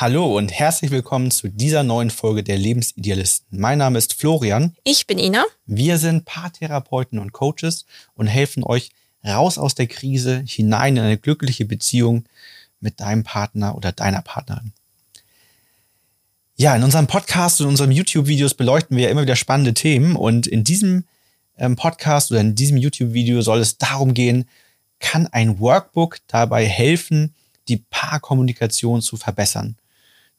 Hallo und herzlich willkommen zu dieser neuen Folge der Lebensidealisten. Mein Name ist Florian. Ich bin Ina. Wir sind Paartherapeuten und Coaches und helfen euch raus aus der Krise, hinein in eine glückliche Beziehung mit deinem Partner oder deiner Partnerin. Ja, in unserem Podcast und unseren YouTube-Videos beleuchten wir ja immer wieder spannende Themen und in diesem ähm, Podcast oder in diesem YouTube-Video soll es darum gehen, kann ein Workbook dabei helfen, die Paarkommunikation zu verbessern.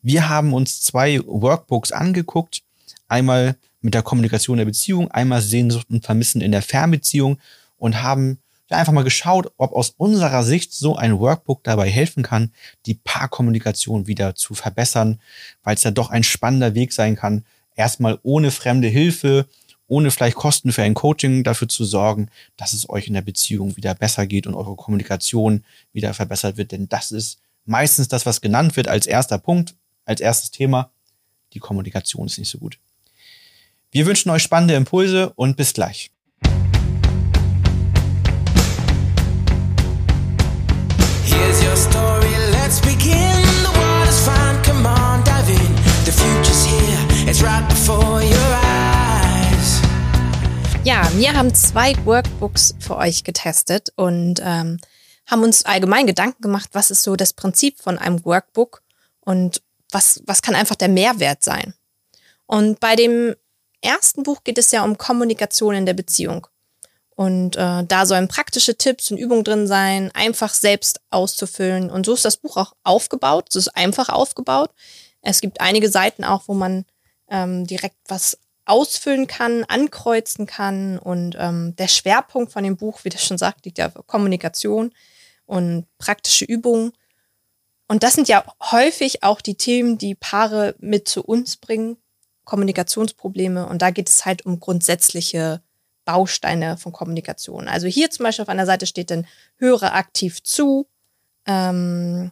Wir haben uns zwei Workbooks angeguckt. Einmal mit der Kommunikation der Beziehung, einmal Sehnsucht und Vermissen in der Fernbeziehung und haben einfach mal geschaut, ob aus unserer Sicht so ein Workbook dabei helfen kann, die Paarkommunikation wieder zu verbessern, weil es ja doch ein spannender Weg sein kann, erstmal ohne fremde Hilfe, ohne vielleicht Kosten für ein Coaching dafür zu sorgen, dass es euch in der Beziehung wieder besser geht und eure Kommunikation wieder verbessert wird. Denn das ist meistens das, was genannt wird als erster Punkt, als erstes Thema. Die Kommunikation ist nicht so gut. Wir wünschen euch spannende Impulse und bis gleich. Here's your story, let's begin. The water's fine, come on, dive in. The future's here, it's right before your eyes. Ja, wir haben zwei Workbooks für euch getestet und ähm, haben uns allgemein Gedanken gemacht, was ist so das Prinzip von einem Workbook und was, was kann einfach der Mehrwert sein. Und bei dem ersten Buch geht es ja um Kommunikation in der Beziehung. Und äh, da sollen praktische Tipps und Übungen drin sein, einfach selbst auszufüllen. Und so ist das Buch auch aufgebaut. Es ist einfach aufgebaut. Es gibt einige Seiten auch, wo man ähm, direkt was ausfüllen kann, ankreuzen kann. Und ähm, der Schwerpunkt von dem Buch, wie das schon sagt, liegt ja auf Kommunikation und praktische Übungen. Und das sind ja häufig auch die Themen, die Paare mit zu uns bringen, Kommunikationsprobleme. Und da geht es halt um grundsätzliche Bausteine von Kommunikation. Also hier zum Beispiel auf einer Seite steht dann, höre aktiv zu, ähm,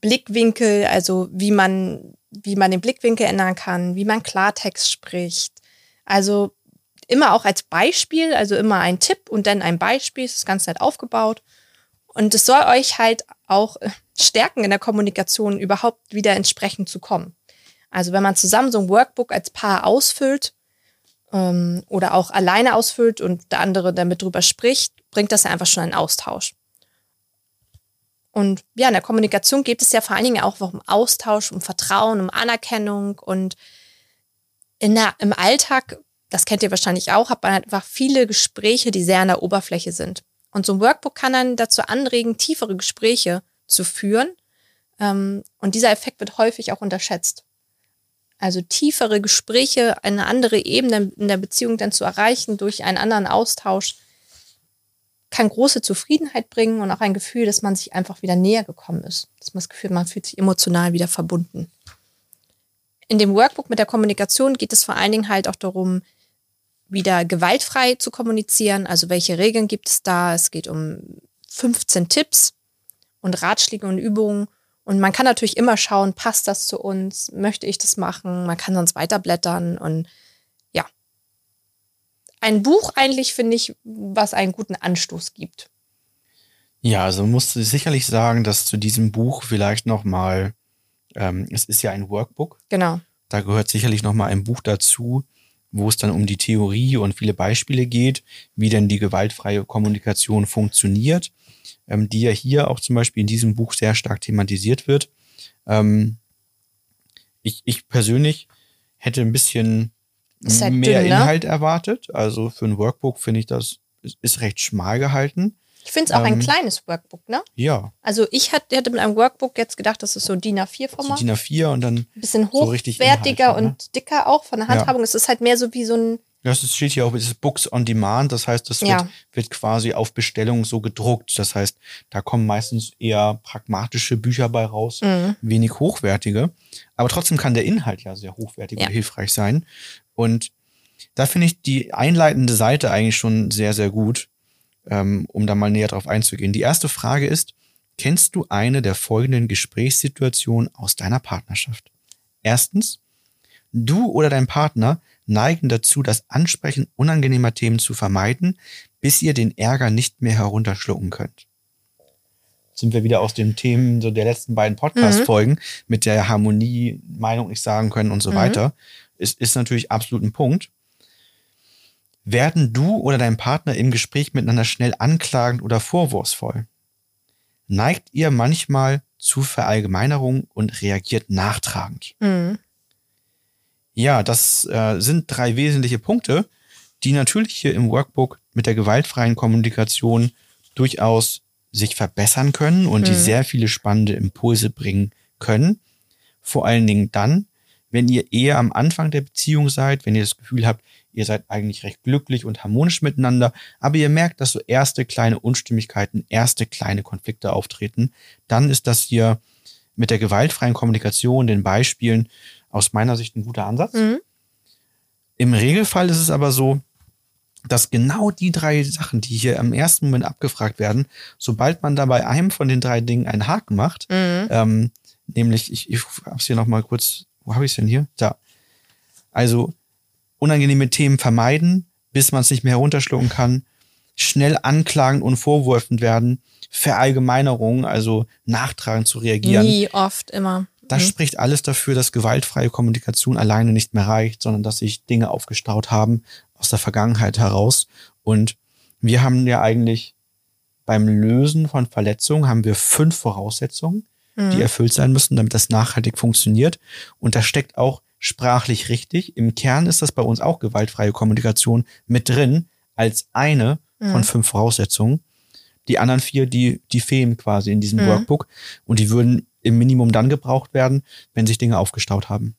Blickwinkel, also wie man wie man den Blickwinkel ändern kann, wie man Klartext spricht. Also immer auch als Beispiel, also immer ein Tipp und dann ein Beispiel, das ist ganz nett aufgebaut. Und es soll euch halt auch äh, stärken in der Kommunikation, überhaupt wieder entsprechend zu kommen. Also wenn man zusammen so ein Workbook als Paar ausfüllt ähm, oder auch alleine ausfüllt und der andere damit drüber spricht, bringt das ja einfach schon einen Austausch. Und ja, in der Kommunikation geht es ja vor allen Dingen auch um Austausch, um Vertrauen, um Anerkennung und in der, im Alltag, das kennt ihr wahrscheinlich auch, hat man halt einfach viele Gespräche, die sehr an der Oberfläche sind. Und so ein Workbook kann dann dazu anregen, tiefere Gespräche zu führen. Ähm, und dieser Effekt wird häufig auch unterschätzt. Also tiefere Gespräche, eine andere Ebene in der Beziehung dann zu erreichen durch einen anderen Austausch, kann große Zufriedenheit bringen und auch ein Gefühl, dass man sich einfach wieder näher gekommen ist. Dass man das Gefühl, man fühlt sich emotional wieder verbunden. In dem Workbook mit der Kommunikation geht es vor allen Dingen halt auch darum, wieder gewaltfrei zu kommunizieren. Also welche Regeln gibt es da? Es geht um 15 Tipps und Ratschläge und Übungen. Und man kann natürlich immer schauen, passt das zu uns? Möchte ich das machen? Man kann sonst weiterblättern und ein Buch eigentlich, finde ich, was einen guten Anstoß gibt. Ja, also musst du sicherlich sagen, dass zu diesem Buch vielleicht nochmal, ähm, es ist ja ein Workbook. Genau. Da gehört sicherlich nochmal ein Buch dazu, wo es dann um die Theorie und viele Beispiele geht, wie denn die gewaltfreie Kommunikation funktioniert, ähm, die ja hier auch zum Beispiel in diesem Buch sehr stark thematisiert wird. Ähm, ich, ich persönlich hätte ein bisschen halt mehr dünn, ne? Inhalt erwartet. Also für ein Workbook finde ich das ist recht schmal gehalten. Ich finde es auch ähm, ein kleines Workbook, ne? Ja. Also ich hatte, hätte mit einem Workbook jetzt gedacht, das ist so DIN A4-Format. So DIN A4 und dann ein bisschen hochwertiger so ne? und dicker auch von der Handhabung. Ja. Es ist halt mehr so wie so ein ja, es steht hier auch, es ist Books on Demand, das heißt, das ja. wird, wird, quasi auf Bestellung so gedruckt. Das heißt, da kommen meistens eher pragmatische Bücher bei raus, mhm. wenig hochwertige. Aber trotzdem kann der Inhalt ja sehr hochwertig ja. und hilfreich sein. Und da finde ich die einleitende Seite eigentlich schon sehr, sehr gut, ähm, um da mal näher drauf einzugehen. Die erste Frage ist, kennst du eine der folgenden Gesprächssituationen aus deiner Partnerschaft? Erstens, du oder dein Partner neigen dazu, das Ansprechen unangenehmer Themen zu vermeiden, bis ihr den Ärger nicht mehr herunterschlucken könnt. sind wir wieder aus den Themen so der letzten beiden Podcast-Folgen mit der Harmonie, Meinung nicht sagen können und so Mhm. weiter. Ist, ist natürlich absolut ein Punkt. Werden du oder dein Partner im Gespräch miteinander schnell anklagend oder vorwurfsvoll? Neigt ihr manchmal zu Verallgemeinerung und reagiert nachtragend? Mhm. Ja, das äh, sind drei wesentliche Punkte, die natürlich hier im Workbook mit der gewaltfreien Kommunikation durchaus sich verbessern können und die Mhm. sehr viele spannende Impulse bringen können. Vor allen Dingen dann, wenn ihr eher am Anfang der Beziehung seid, wenn ihr das Gefühl habt, ihr seid eigentlich recht glücklich und harmonisch miteinander, aber ihr merkt, dass so erste kleine Unstimmigkeiten, erste kleine Konflikte auftreten, dann ist das hier mit der gewaltfreien Kommunikation, den Beispielen aus meiner Sicht ein guter Ansatz. Mhm. Im Regelfall ist es aber so, dass genau die drei Sachen, die hier im ersten Moment abgefragt werden, sobald man da bei einem von den drei Dingen einen Haken macht, Mhm. ähm, nämlich, ich, ich hab's hier nochmal kurz, wo habe ich es denn hier? Da. Also unangenehme Themen vermeiden, bis man es nicht mehr herunterschlucken kann, schnell anklagend und vorwurfend werden, Verallgemeinerungen, also nachtragend zu reagieren. Nie, oft, immer. Das Mhm. spricht alles dafür, dass gewaltfreie Kommunikation alleine nicht mehr reicht, sondern dass sich Dinge aufgestaut haben aus der Vergangenheit heraus. Und wir haben ja eigentlich beim Lösen von Verletzungen haben wir fünf Voraussetzungen, Mhm. die erfüllt sein müssen, damit das nachhaltig funktioniert. Und da steckt auch sprachlich richtig. Im Kern ist das bei uns auch gewaltfreie Kommunikation mit drin als eine von Mhm. fünf Voraussetzungen. Die anderen vier, die, die fehlen quasi in diesem Mhm. Workbook und die würden im Minimum dann gebraucht werden, wenn sich Dinge aufgestaut haben.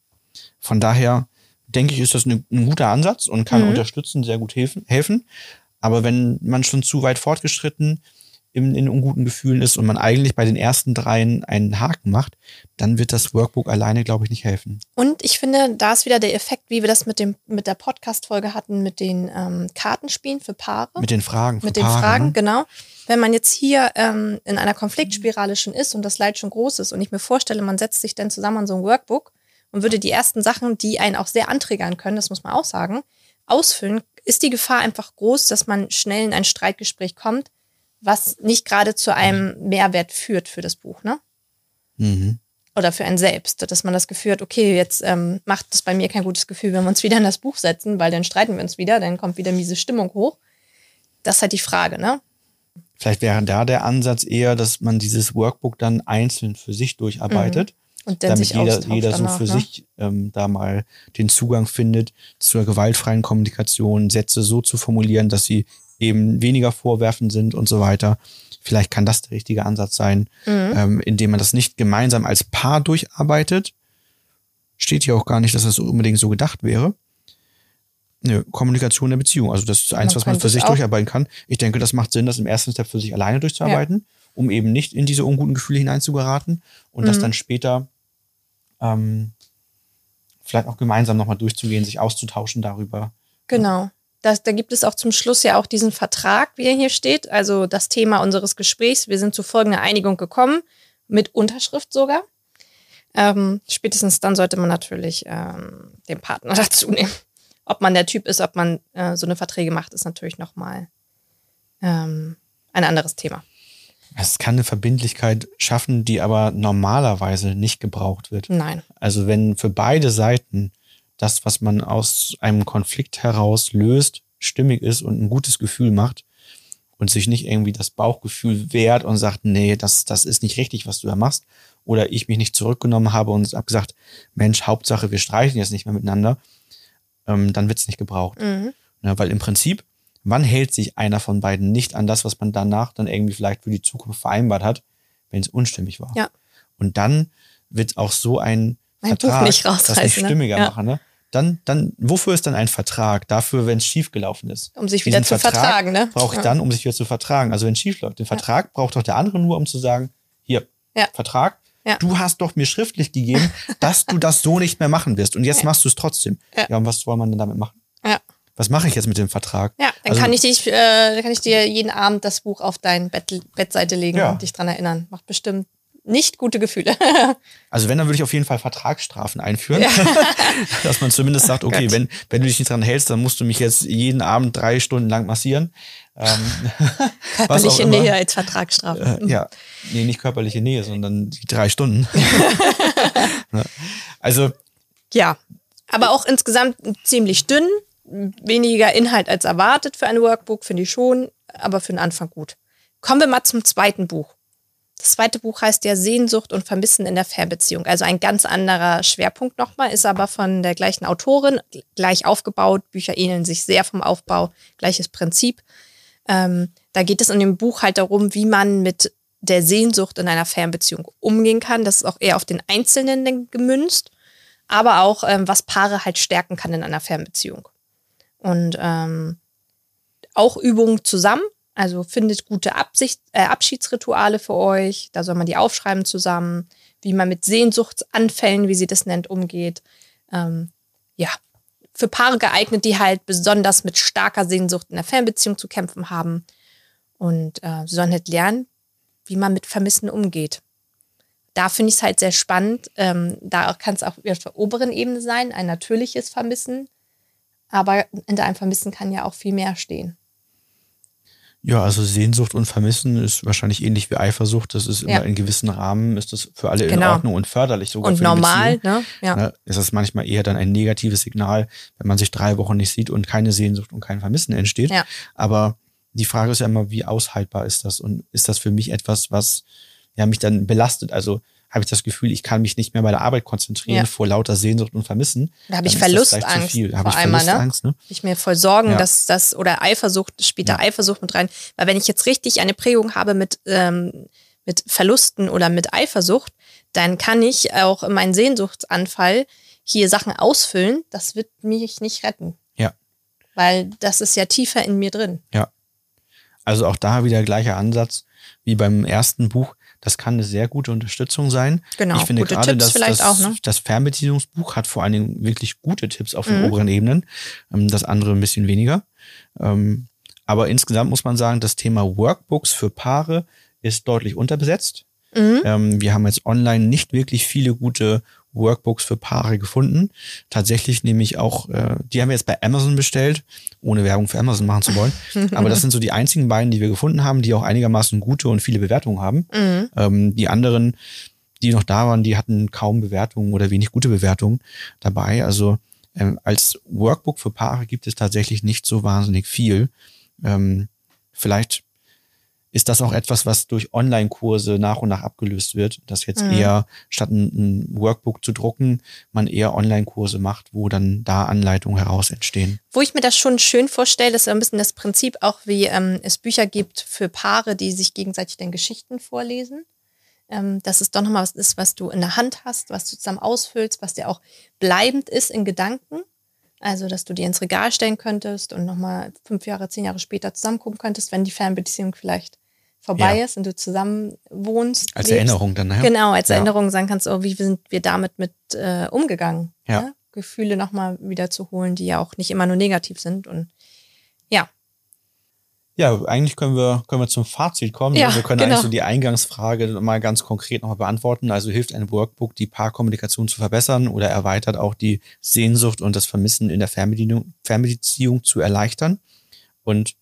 Von daher denke ich, ist das ein, ein guter Ansatz und kann Mhm. unterstützen, sehr gut helfen, helfen. Aber wenn man schon zu weit fortgeschritten in, in unguten Gefühlen ist und man eigentlich bei den ersten dreien einen Haken macht, dann wird das Workbook alleine, glaube ich, nicht helfen. Und ich finde, da ist wieder der Effekt, wie wir das mit, dem, mit der Podcast-Folge hatten, mit den ähm, Kartenspielen für Paare. Mit den Fragen. mit den Paare, Fragen, ne? genau. Wenn man jetzt hier ähm, in einer Konfliktspirale schon ist und das Leid schon groß ist und ich mir vorstelle, man setzt sich dann zusammen an so ein Workbook und würde die ersten Sachen, die einen auch sehr anträgern können, das muss man auch sagen, ausfüllen, ist die Gefahr einfach groß, dass man schnell in ein Streitgespräch kommt, was nicht gerade zu einem Mehrwert führt für das Buch, ne? Mhm. Oder für einen selbst, dass man das Gefühl hat, okay, jetzt ähm, macht das bei mir kein gutes Gefühl, wenn wir uns wieder in das Buch setzen, weil dann streiten wir uns wieder, dann kommt wieder miese Stimmung hoch. Das ist halt die Frage, ne? Vielleicht wäre da der Ansatz eher, dass man dieses Workbook dann einzeln für sich durcharbeitet. Und dann damit sich jeder, jeder so danach, für ne? sich ähm, da mal den Zugang findet zur gewaltfreien Kommunikation, Sätze so zu formulieren, dass sie eben weniger vorwerfend sind und so weiter. Vielleicht kann das der richtige Ansatz sein, Mhm. ähm, indem man das nicht gemeinsam als Paar durcharbeitet. Steht hier auch gar nicht, dass das unbedingt so gedacht wäre. Nö, Kommunikation der Beziehung. Also das ist eins, Man was man für sich durcharbeiten kann. Ich denke, das macht Sinn, das im ersten Step für sich alleine durchzuarbeiten, um eben nicht in diese unguten Gefühle hineinzugeraten und das Mhm. dann später ähm, vielleicht auch gemeinsam nochmal durchzugehen, sich auszutauschen darüber. Genau. Das, da gibt es auch zum Schluss ja auch diesen Vertrag, wie er hier steht. Also das Thema unseres Gesprächs. Wir sind zu folgender Einigung gekommen, mit Unterschrift sogar. Ähm, spätestens dann sollte man natürlich ähm, den Partner dazu nehmen. Ob man der Typ ist, ob man äh, so eine Verträge macht, ist natürlich nochmal ähm, ein anderes Thema. Es kann eine Verbindlichkeit schaffen, die aber normalerweise nicht gebraucht wird. Nein. Also wenn für beide Seiten das, was man aus einem Konflikt heraus löst, stimmig ist und ein gutes Gefühl macht und sich nicht irgendwie das Bauchgefühl wehrt und sagt, nee, das, das ist nicht richtig, was du da machst, oder ich mich nicht zurückgenommen habe und habe gesagt, Mensch, Hauptsache, wir streichen jetzt nicht mehr miteinander, ähm, dann wird es nicht gebraucht. Mhm. Ja, weil im Prinzip, wann hält sich einer von beiden nicht an das, was man danach dann irgendwie vielleicht für die Zukunft vereinbart hat, wenn es unstimmig war? Ja. Und dann wird auch so ein, Ein Buch Vertrag nicht das nicht ne? stimmiger Ja. machen. Ne? Dann, dann, wofür ist dann ein Vertrag? Dafür, wenn es schiefgelaufen ist. Um sich wieder Diesen zu vertragen, ne? Brauche ich Ja. dann, um sich wieder zu vertragen. Also wenn es schief läuft. Den Vertrag braucht doch der andere nur, um zu sagen, hier, Ja. Vertrag, Ja. du hast doch mir schriftlich gegeben, dass du das so nicht mehr machen wirst. Und jetzt Ja. machst du es trotzdem. Ja. ja, und was soll man denn damit machen? Ja. Was mache ich jetzt mit dem Vertrag? Ja, dann Also- kann ich dich, äh, dann kann ich dir jeden Abend das Buch auf dein Bett, Bettseite legen Ja. und dich dran erinnern. Macht bestimmt nicht gute Gefühle. Also wenn, dann würde ich auf jeden Fall Vertragsstrafen einführen. Ja. Dass man zumindest sagt, okay, wenn, wenn du dich nicht dran hältst, dann musst du mich jetzt jeden Abend drei Stunden lang massieren. Ähm, körperliche Nähe als Vertragsstrafe. Äh, ja, nee, nicht körperliche Nähe, sondern die drei Stunden. Also. Ja, aber auch insgesamt ziemlich dünn. Weniger Inhalt als erwartet für ein Workbook, finde ich schon, aber für den Anfang gut. Kommen wir mal zum zweiten Buch. Das zweite Buch heißt ja Sehnsucht und Vermissen in der Fernbeziehung. Also ein ganz anderer Schwerpunkt nochmal, ist aber von der gleichen Autorin, gleich aufgebaut. Bücher ähneln sich sehr vom Aufbau, gleiches Prinzip. Ähm, da geht es in dem Buch halt darum, wie man mit der Sehnsucht in einer Fernbeziehung umgehen kann. Das ist auch eher auf den Einzelnen gemünzt, aber auch, ähm, was Paare halt stärken kann in einer Fernbeziehung. Und ähm, auch Übungen zusammen, also findet gute Absicht, äh, Abschiedsrituale für euch. Da soll man die aufschreiben zusammen, wie man mit Sehnsuchtsanfällen, wie sie das nennt, umgeht. Ähm, ja, für Paare geeignet, die halt besonders mit starker Sehnsucht in der Fernbeziehung zu kämpfen haben. Und äh, sie sollen halt lernen, wie man mit Vermissen umgeht. Da finde ich es halt sehr spannend. Ähm, da kann es auch auf der oberen Ebene sein, ein natürliches Vermissen. Aber hinter einem Vermissen kann ja auch viel mehr stehen. Ja, also Sehnsucht und Vermissen ist wahrscheinlich ähnlich wie Eifersucht. Das ist immer ja. in gewissen Rahmen, ist das für alle genau. in Ordnung und förderlich sogar. Und für normal, ne? Ja. Ne, ist das manchmal eher dann ein negatives Signal, wenn man sich drei Wochen nicht sieht und keine Sehnsucht und kein Vermissen entsteht. Ja. Aber die Frage ist ja immer, wie aushaltbar ist das? Und ist das für mich etwas, was ja mich dann belastet? Also habe ich das Gefühl, ich kann mich nicht mehr bei der Arbeit konzentrieren ja. vor lauter Sehnsucht und Vermissen. Da habe ich Verlustangst. Da habe ich Verlustangst, ne? ne? Ich mir voll Sorgen, ja. dass das oder Eifersucht, später ja. Eifersucht mit rein. Weil wenn ich jetzt richtig eine Prägung habe mit, ähm, mit Verlusten oder mit Eifersucht, dann kann ich auch in meinen Sehnsuchtsanfall hier Sachen ausfüllen. Das wird mich nicht retten. Ja. Weil das ist ja tiefer in mir drin. Ja. Also auch da wieder gleicher Ansatz wie beim ersten Buch das kann eine sehr gute Unterstützung sein. Genau. Ich finde gute gerade, Tipps dass das, auch, ne? das Fernbeziehungsbuch hat vor allen Dingen wirklich gute Tipps auf den mhm. oberen Ebenen. Ähm, das andere ein bisschen weniger. Ähm, aber insgesamt muss man sagen, das Thema Workbooks für Paare ist deutlich unterbesetzt. Mhm. Ähm, wir haben jetzt online nicht wirklich viele gute Workbooks für Paare gefunden. Tatsächlich nämlich auch, äh, die haben wir jetzt bei Amazon bestellt, ohne Werbung für Amazon machen zu wollen. Aber das sind so die einzigen beiden, die wir gefunden haben, die auch einigermaßen gute und viele Bewertungen haben. Mhm. Ähm, die anderen, die noch da waren, die hatten kaum Bewertungen oder wenig gute Bewertungen dabei. Also ähm, als Workbook für Paare gibt es tatsächlich nicht so wahnsinnig viel. Ähm, vielleicht ist das auch etwas, was durch Online-Kurse nach und nach abgelöst wird, dass jetzt mhm. eher statt ein, Workbook zu drucken, man eher Online-Kurse macht, wo dann da Anleitungen heraus entstehen. Wo ich mir das schon schön vorstelle, ist ein bisschen das Prinzip auch, wie ähm, es Bücher gibt für Paare, die sich gegenseitig den Geschichten vorlesen. Ähm, dass es doch nochmal was ist, was du in der Hand hast, was du zusammen ausfüllst, was dir auch bleibend ist in Gedanken. Also, dass du dir ins Regal stellen könntest und nochmal fünf Jahre, zehn Jahre später zusammenkommen könntest, wenn die Fernbeziehung vielleicht vorbei ja. ist und du zusammen wohnst. Als lebst. Erinnerung dann, ne? Genau, als ja. Erinnerung sagen kannst, oh, wie sind wir damit mit äh, umgegangen? Ja. Ne? Gefühle nochmal wieder zu holen, die ja auch nicht immer nur negativ sind. Und ja. Ja, eigentlich können wir, können wir zum Fazit kommen. Ja, wir können genau. eigentlich so die Eingangsfrage mal ganz konkret nochmal beantworten. Also hilft ein Workbook, die Paarkommunikation zu verbessern oder erweitert auch die Sehnsucht und das Vermissen in der Fernbeziehung, Fernbeziehung zu erleichtern? Und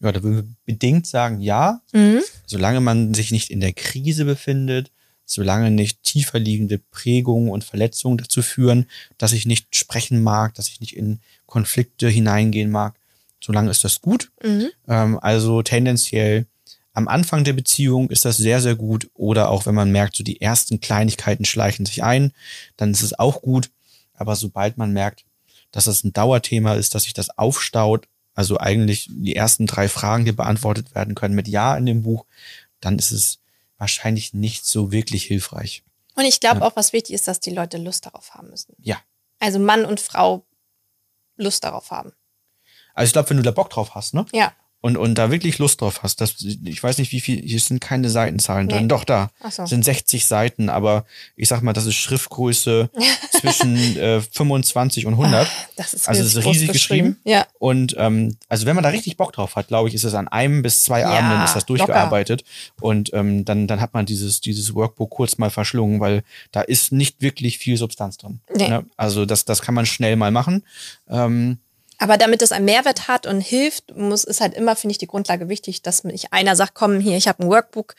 ja, da würden wir bedingt sagen, ja, mhm. solange man sich nicht in der Krise befindet, solange nicht tiefer liegende Prägungen und Verletzungen dazu führen, dass ich nicht sprechen mag, dass ich nicht in Konflikte hineingehen mag, solange ist das gut. Mhm. Ähm, also tendenziell am Anfang der Beziehung ist das sehr, sehr gut. Oder auch wenn man merkt, so die ersten Kleinigkeiten schleichen sich ein, dann ist es auch gut. Aber sobald man merkt, dass das ein Dauerthema ist, dass sich das aufstaut also eigentlich die ersten drei Fragen, die beantwortet werden können mit Ja in dem Buch, dann ist es wahrscheinlich nicht so wirklich hilfreich. Und ich glaube ja. auch, was wichtig ist, dass die Leute Lust darauf haben müssen. Ja. Also Mann und Frau Lust darauf haben. Also ich glaube, wenn du da Bock drauf hast, ne? Ja. Und, und da wirklich Lust drauf hast, das, ich weiß nicht, wie viel, hier sind keine Seitenzahlen Nee. drin. Doch, da Ach so. sind 60 Seiten, aber ich sag mal, das ist Schriftgröße zwischen äh, 25 und 100. Das ist Also es ist riesig geschrieben. Ja. Und ähm, also wenn man da richtig Bock drauf hat, glaube ich, ist es an einem bis zwei Ja, Abenden ist das locker. durchgearbeitet. Und ähm, dann, dann hat man dieses, dieses Workbook kurz mal verschlungen, weil da ist nicht wirklich viel Substanz drin. Nee. Ne? Also das, das kann man schnell mal machen. Ähm, Aber damit es einen Mehrwert hat und hilft, muss ist halt immer, finde ich, die Grundlage wichtig, dass nicht einer sagt, komm hier, ich habe ein Workbook,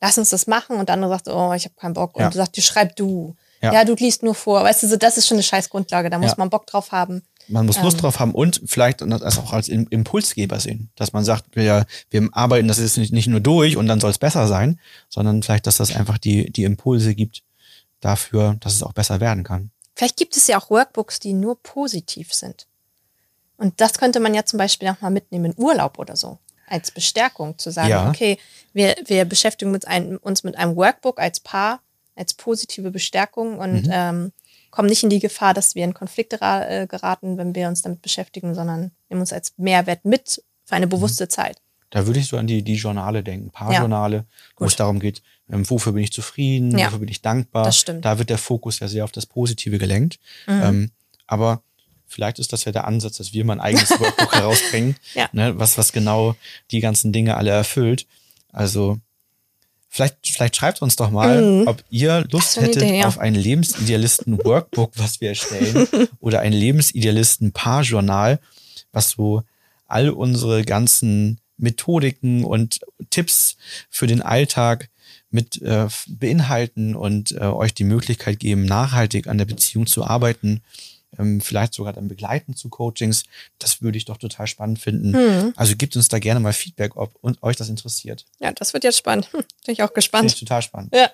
lass uns das machen und der andere sagt, oh, ich habe keinen Bock Ja. und du sagst, du schreib du. Ja. Ja. du liest nur vor. Weißt du, so, das ist schon eine scheiß Grundlage, da muss Ja. man Bock drauf haben. Man muss Lust Ähm. drauf haben und vielleicht das auch als Im- Impulsgeber sehen, dass man sagt, wir, wir arbeiten das jetzt nicht, nicht nur durch und dann soll es besser sein, sondern vielleicht, dass das einfach die, die Impulse gibt dafür, dass es auch besser werden kann. Vielleicht gibt es ja auch Workbooks, die nur positiv sind. Und das könnte man ja zum Beispiel auch mal mitnehmen in Urlaub oder so. Als Bestärkung zu sagen, Ja. okay, wir, wir beschäftigen uns, ein, uns mit einem Workbook als Paar, als positive Bestärkung und Mhm. ähm, kommen nicht in die Gefahr, dass wir in Konflikte äh, geraten, wenn wir uns damit beschäftigen, sondern nehmen uns als Mehrwert mit für Mhm. eine bewusste Zeit. Da würde ich so an die, die Journale denken, Paarjournale, wo Gut. es darum geht, ähm, wofür bin ich zufrieden, Ja. wofür bin ich dankbar. Das stimmt. Mhm. Da wird der Fokus ja sehr auf das Positive gelenkt. Ähm, aber vielleicht ist das ja der Ansatz, dass wir mal ein eigenes Workbook herausbringen, Ja. ne, was, was genau die ganzen Dinge alle erfüllt. Also vielleicht, vielleicht schreibt uns doch mal, Mhm. ob ihr Lust hättet Idee, ja. auf ein Lebensidealisten-Workbook, was wir erstellen, oder ein Lebensidealisten-Paarjournal, was so all unsere ganzen Methodiken und Tipps für den Alltag mit äh, beinhalten und äh, euch die Möglichkeit geben, nachhaltig an der Beziehung zu arbeiten, vielleicht sogar dann begleiten zu Coachings. Das würde ich doch total spannend finden. Mhm. Also gebt uns da gerne mal Feedback, ob und euch das interessiert. Ja, das wird jetzt spannend. Hm, bin ich auch gespannt. ich total spannend. Ja.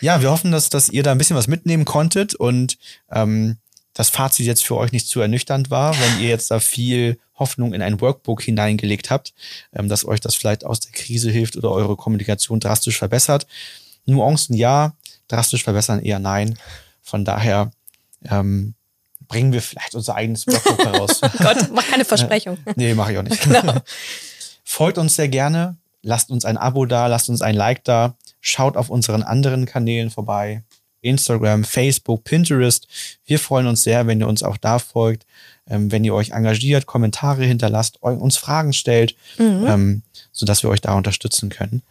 Ja, wir hoffen, dass, dass ihr da ein bisschen was mitnehmen konntet und ähm, das Fazit jetzt für euch nicht zu ernüchternd war, wenn ihr jetzt da viel Hoffnung in ein Workbook hineingelegt habt, ähm, dass euch das vielleicht aus der Krise hilft oder eure Kommunikation drastisch verbessert. Nuancen ja, drastisch verbessern eher nein. Von daher ähm, bringen wir vielleicht unser eigenes Workbook heraus. Gott, mach keine Versprechung. Nee, mache ich auch nicht. Genau. Folgt uns sehr gerne, lasst uns ein Abo da, lasst uns ein Like da, schaut auf unseren anderen Kanälen vorbei. Instagram, Facebook, Pinterest. Wir freuen uns sehr, wenn ihr uns auch da folgt, ähm, wenn ihr euch engagiert, Kommentare hinterlasst, uns Fragen stellt, Mhm. ähm, sodass wir euch da unterstützen können.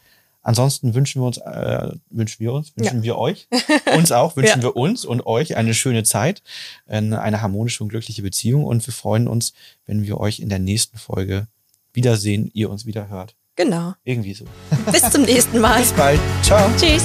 Ansonsten wünschen wir uns, äh, wünschen wir uns, wünschen wir euch, uns auch, wünschen Ja. wir uns und euch eine schöne Zeit, eine harmonische und glückliche Beziehung und wir freuen uns, wenn wir euch in der nächsten Folge wiedersehen, ihr uns wieder hört. Genau. Irgendwie so. Bis zum nächsten Mal. Bis bald. Ciao. Tschüss.